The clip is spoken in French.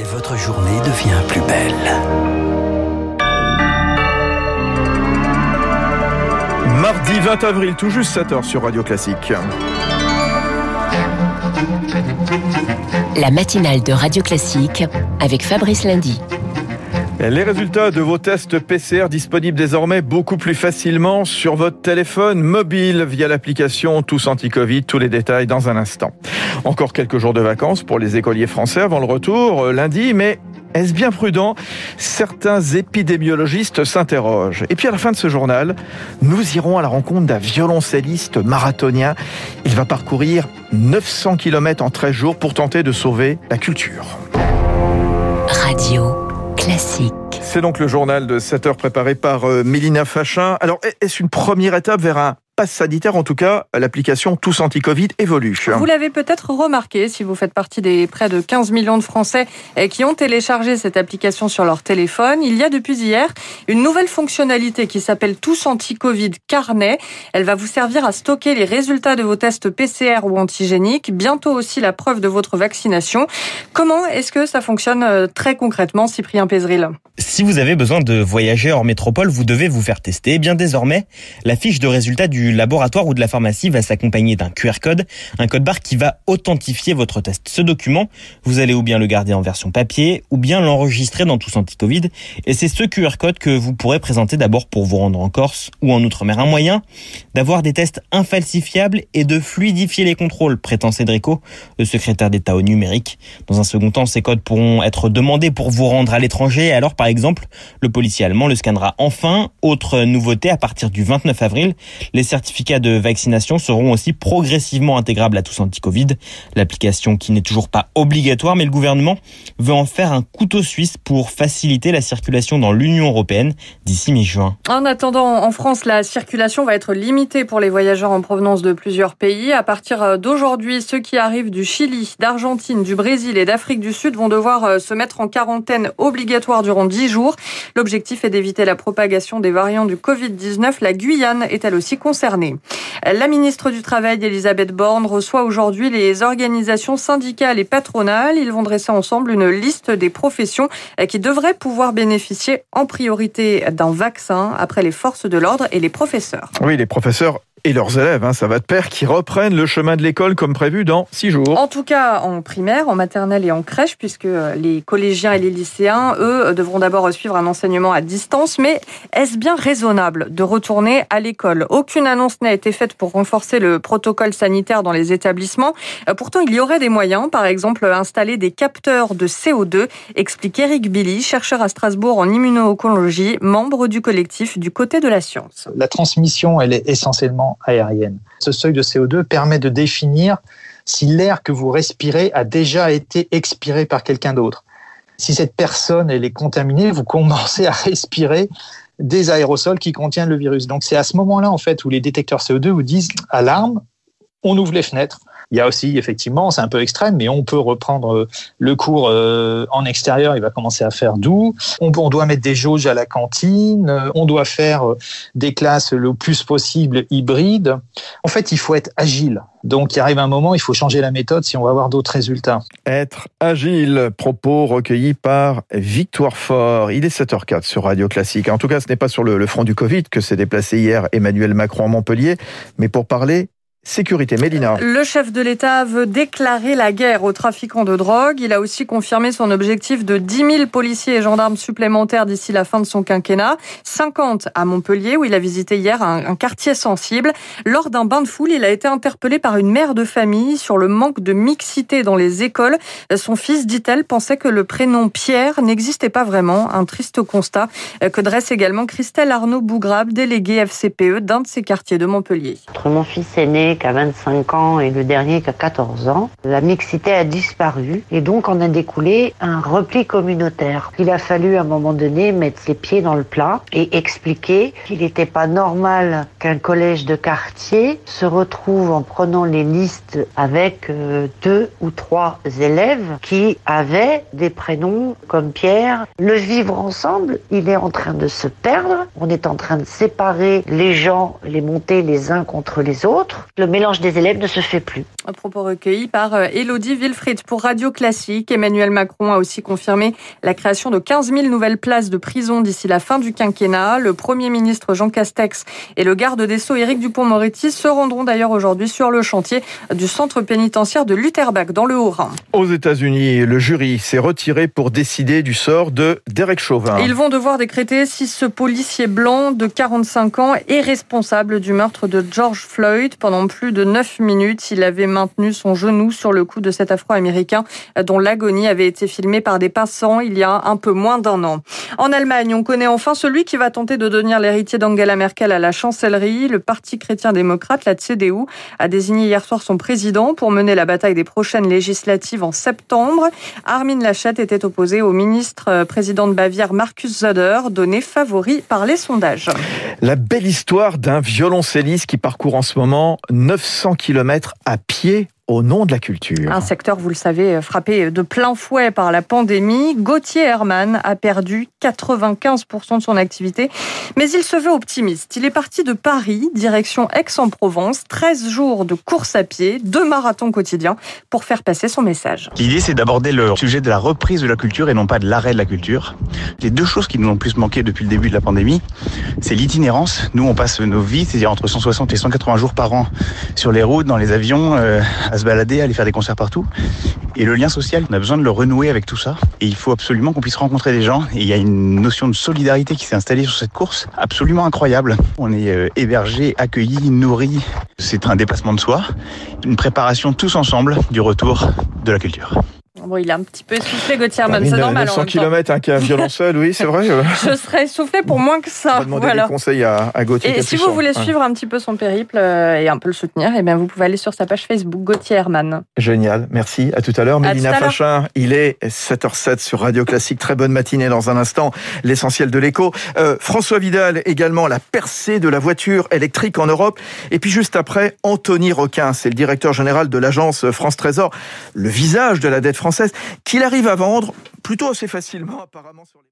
Et votre journée devient plus belle. Mardi 20 avril, tout juste 7h sur Radio Classique. La matinale de Radio Classique avec Fabrice Lundy. Les résultats de vos tests PCR disponibles désormais beaucoup plus facilement sur votre téléphone mobile via l'application Tous Anti-Covid. Tous les détails dans un instant. Encore quelques jours de vacances pour les écoliers français avant le retour euh, lundi, mais est-ce bien prudent? Certains épidémiologistes s'interrogent. Et puis à la fin de ce journal, nous irons à la rencontre d'un violoncelliste marathonien. Il va parcourir 900 km en 13 jours pour tenter de sauver la culture. Radio Classique. C'est donc le journal de 7 heures préparé par euh, Mélina Fachin. Alors, est-ce une première étape vers un passe sanitaire, en tout cas, l'application Tous Anti-Covid évolue. Vous l'avez peut-être remarqué si vous faites partie des près de 15 millions de Français eh, qui ont téléchargé cette application sur leur téléphone. Il y a depuis hier une nouvelle fonctionnalité qui s'appelle Tous Anti-Covid Carnet. Elle va vous servir à stocker les résultats de vos tests PCR ou antigéniques, bientôt aussi la preuve de votre vaccination. Comment est-ce que ça fonctionne euh, très concrètement, Cyprien Pézril Si vous avez besoin de voyager hors métropole, vous devez vous faire tester. Eh bien désormais, la fiche de résultats du laboratoire ou de la pharmacie va s'accompagner d'un QR code, un code barre qui va authentifier votre test. Ce document, vous allez ou bien le garder en version papier ou bien l'enregistrer dans Tous Anti-Covid. Et c'est ce QR code que vous pourrez présenter d'abord pour vous rendre en Corse ou en Outre-mer. Un moyen d'avoir des tests infalsifiables et de fluidifier les contrôles, prétend Cédrico, le secrétaire d'État au numérique. Dans un second temps, ces codes pourront être demandés pour vous rendre à l'étranger. Alors, par exemple, le policier allemand le scannera enfin. Autre nouveauté, à partir du 29 avril, les certificats de vaccination seront aussi progressivement intégrables à tous anti-Covid. L'application qui n'est toujours pas obligatoire, mais le gouvernement veut en faire un couteau suisse pour faciliter la circulation dans l'Union européenne d'ici mi-juin. En attendant, en France, la circulation va être limitée pour les voyageurs en provenance de plusieurs pays. À partir d'aujourd'hui, ceux qui arrivent du Chili, d'Argentine, du Brésil et d'Afrique du Sud vont devoir euh, se mettre en quarantaine obligatoire durant 10 jours. L'objectif est d'éviter la propagation des variants du Covid-19. La Guyane est elle aussi concernée. La ministre du Travail, Elisabeth Borne, reçoit aujourd'hui les organisations syndicales et patronales. Ils vont dresser ensemble une liste des professions qui devraient pouvoir bénéficier en priorité d'un vaccin après les forces de l'ordre et les professeurs. Oui, les professeurs et leurs élèves, hein, ça va de pair, qui reprennent le chemin de l'école comme prévu dans six jours. En tout cas, en primaire, en maternelle et en crèche, puisque euh, les collégiens et les lycéens, eux, devront d'abord suivre un enseignement à distance. Mais est-ce bien raisonnable de retourner à l'école? Aucune annonce n'a été faite pour renforcer le protocole sanitaire dans les établissements. Euh, pourtant, il y aurait des moyens, par exemple, installer des capteurs de CO2, explique Eric Billy, chercheur à Strasbourg en immuno-oncologie, membre du collectif du côté de la science. La transmission, elle est essentiellement aérienne. Ce seuil de CO2 permet de définir si l'air que vous respirez a déjà été expiré par quelqu'un d'autre. Si cette personne est contaminée, vous commencez à respirer des aérosols qui contiennent le virus. Donc c'est à ce moment-là en fait où les détecteurs CO2 vous disent alarme, on ouvre les fenêtres. Il y a aussi, effectivement, c'est un peu extrême, mais on peut reprendre euh, le cours euh, en extérieur, il va commencer à faire doux. On, doit mettre des jauges à la cantine, euh, on doit faire des classes le plus possible hybrides. En fait, il faut être agile. Donc, il arrive un moment, il faut changer la méthode si on va avoir d'autres résultats. Être agile, propos recueillis par Victoire Fort. Il est 7h04 sur Radio Classique. En tout cas, ce n'est pas sur le front du Covid que s'est déplacé hier Emmanuel Macron à Montpellier, mais pour parler sécurité. Mélina. Le chef de l'État veut déclarer la guerre aux trafiquants de drogue. Il a aussi confirmé son objectif de 10 000 policiers et gendarmes supplémentaires d'ici la fin de son quinquennat. 50 à Montpellier, où il a visité hier un, quartier sensible. Lors d'un bain de foule, il a été interpellé par une mère de famille sur le manque de mixité dans les écoles. Son fils, dit-elle, pensait que le prénom Pierre n'existait pas vraiment. Un triste constat que dresse également Christelle Arnaud Bougrab, déléguée FCPE d'un de ces quartiers de Montpellier. Mon fils est né qu'à 25 ans et le dernier qu'à 14 ans. La mixité a disparu et donc on a découlé un repli communautaire. Il a fallu à un moment donné mettre les pieds dans le plat et expliquer qu'il n'était pas normal qu'un collège de quartier se retrouve en prenant les listes avec euh, deux ou trois élèves qui avaient des prénoms comme Pierre. Le vivre ensemble, il est en train de se perdre. On est en train de séparer les gens, les monter les uns contre les autres. Le mélange des élèves ne se fait plus. Un propos recueilli par Elodie Wilfried pour Radio Classique. Emmanuel Macron a aussi confirmé la création de 15 000 nouvelles places de prison d'ici la fin du quinquennat. Le Premier ministre Jean Castex et le garde des Sceaux Éric Dupont-Moretti se rendront d'ailleurs aujourd'hui sur le chantier du centre pénitentiaire de Lutterbach dans le Haut-Rhin. Aux États-Unis, le jury s'est retiré pour décider du sort de Derek Chauvin. Ils vont devoir décréter si ce policier blanc de 45 ans est responsable du meurtre de George Floyd. Pendant plus de 9 minutes, il avait maintenu son genou sur le cou de cet Afro-Américain dont l'agonie avait été filmée par des passants il y a un peu moins d'un an. En Allemagne, on connaît enfin celui qui va tenter de devenir l'héritier d'Angela Merkel à la chancellerie. Le Parti chrétien-démocrate, la CDU, a désigné hier soir son président pour mener la bataille des prochaines législatives en septembre. Armin Laschet était opposé au ministre euh, président de Bavière Markus Söder, donné favori par les sondages. La belle histoire d'un violoncelliste qui parcourt en ce moment 900 km à pied au nom de la culture. Un secteur, vous le savez, frappé de plein fouet par la pandémie. Gauthier Herman a perdu 95% de son activité, mais il se veut optimiste. Il est parti de Paris, direction Aix-en-Provence, 13 jours de course à pied, deux marathons quotidiens pour faire passer son message. L'idée, c'est d'aborder le sujet de la reprise de la culture et non pas de l'arrêt de la culture. Les deux choses qui nous ont le plus manqué depuis le début de la pandémie, c'est l'itinérance. Nous, on passe nos vies, c'est-à-dire entre 160 et 180 jours par an sur les routes, dans les avions, euh, se balader, aller faire des concerts partout. Et le lien social, on a besoin de le renouer avec tout ça. Et il faut absolument qu'on puisse rencontrer des gens. Et il y a une notion de solidarité qui s'est installée sur cette course absolument incroyable. On est euh, hébergé, accueilli, nourri. C'est un déplacement de soi, une préparation tous ensemble du retour de la culture. Bon, il a un petit peu essoufflé, Gauthier Herman, c'est normal. 900 km, un cas violoncelle, oui, c'est vrai. Je serais essoufflé pour moins que ça. On va demander voilà. des conseils à, à Gauthier Et si vous voulez suivre un petit peu son périple euh, et un peu le soutenir, eh bien, vous pouvez aller sur sa page Facebook, Gauthier Herman. Génial, merci. À tout à l'heure. Mélina Fachin, il est 7h07 sur Radio Classique. Très bonne matinée dans un instant. L'essentiel de l'écho. Euh, François Vidal également, la percée de la voiture électrique en Europe. Et puis juste après, Anthony Requin, c'est le directeur général de l'agence France Trésor, le visage de la dette qu'il arrive à vendre plutôt assez facilement apparemment sur les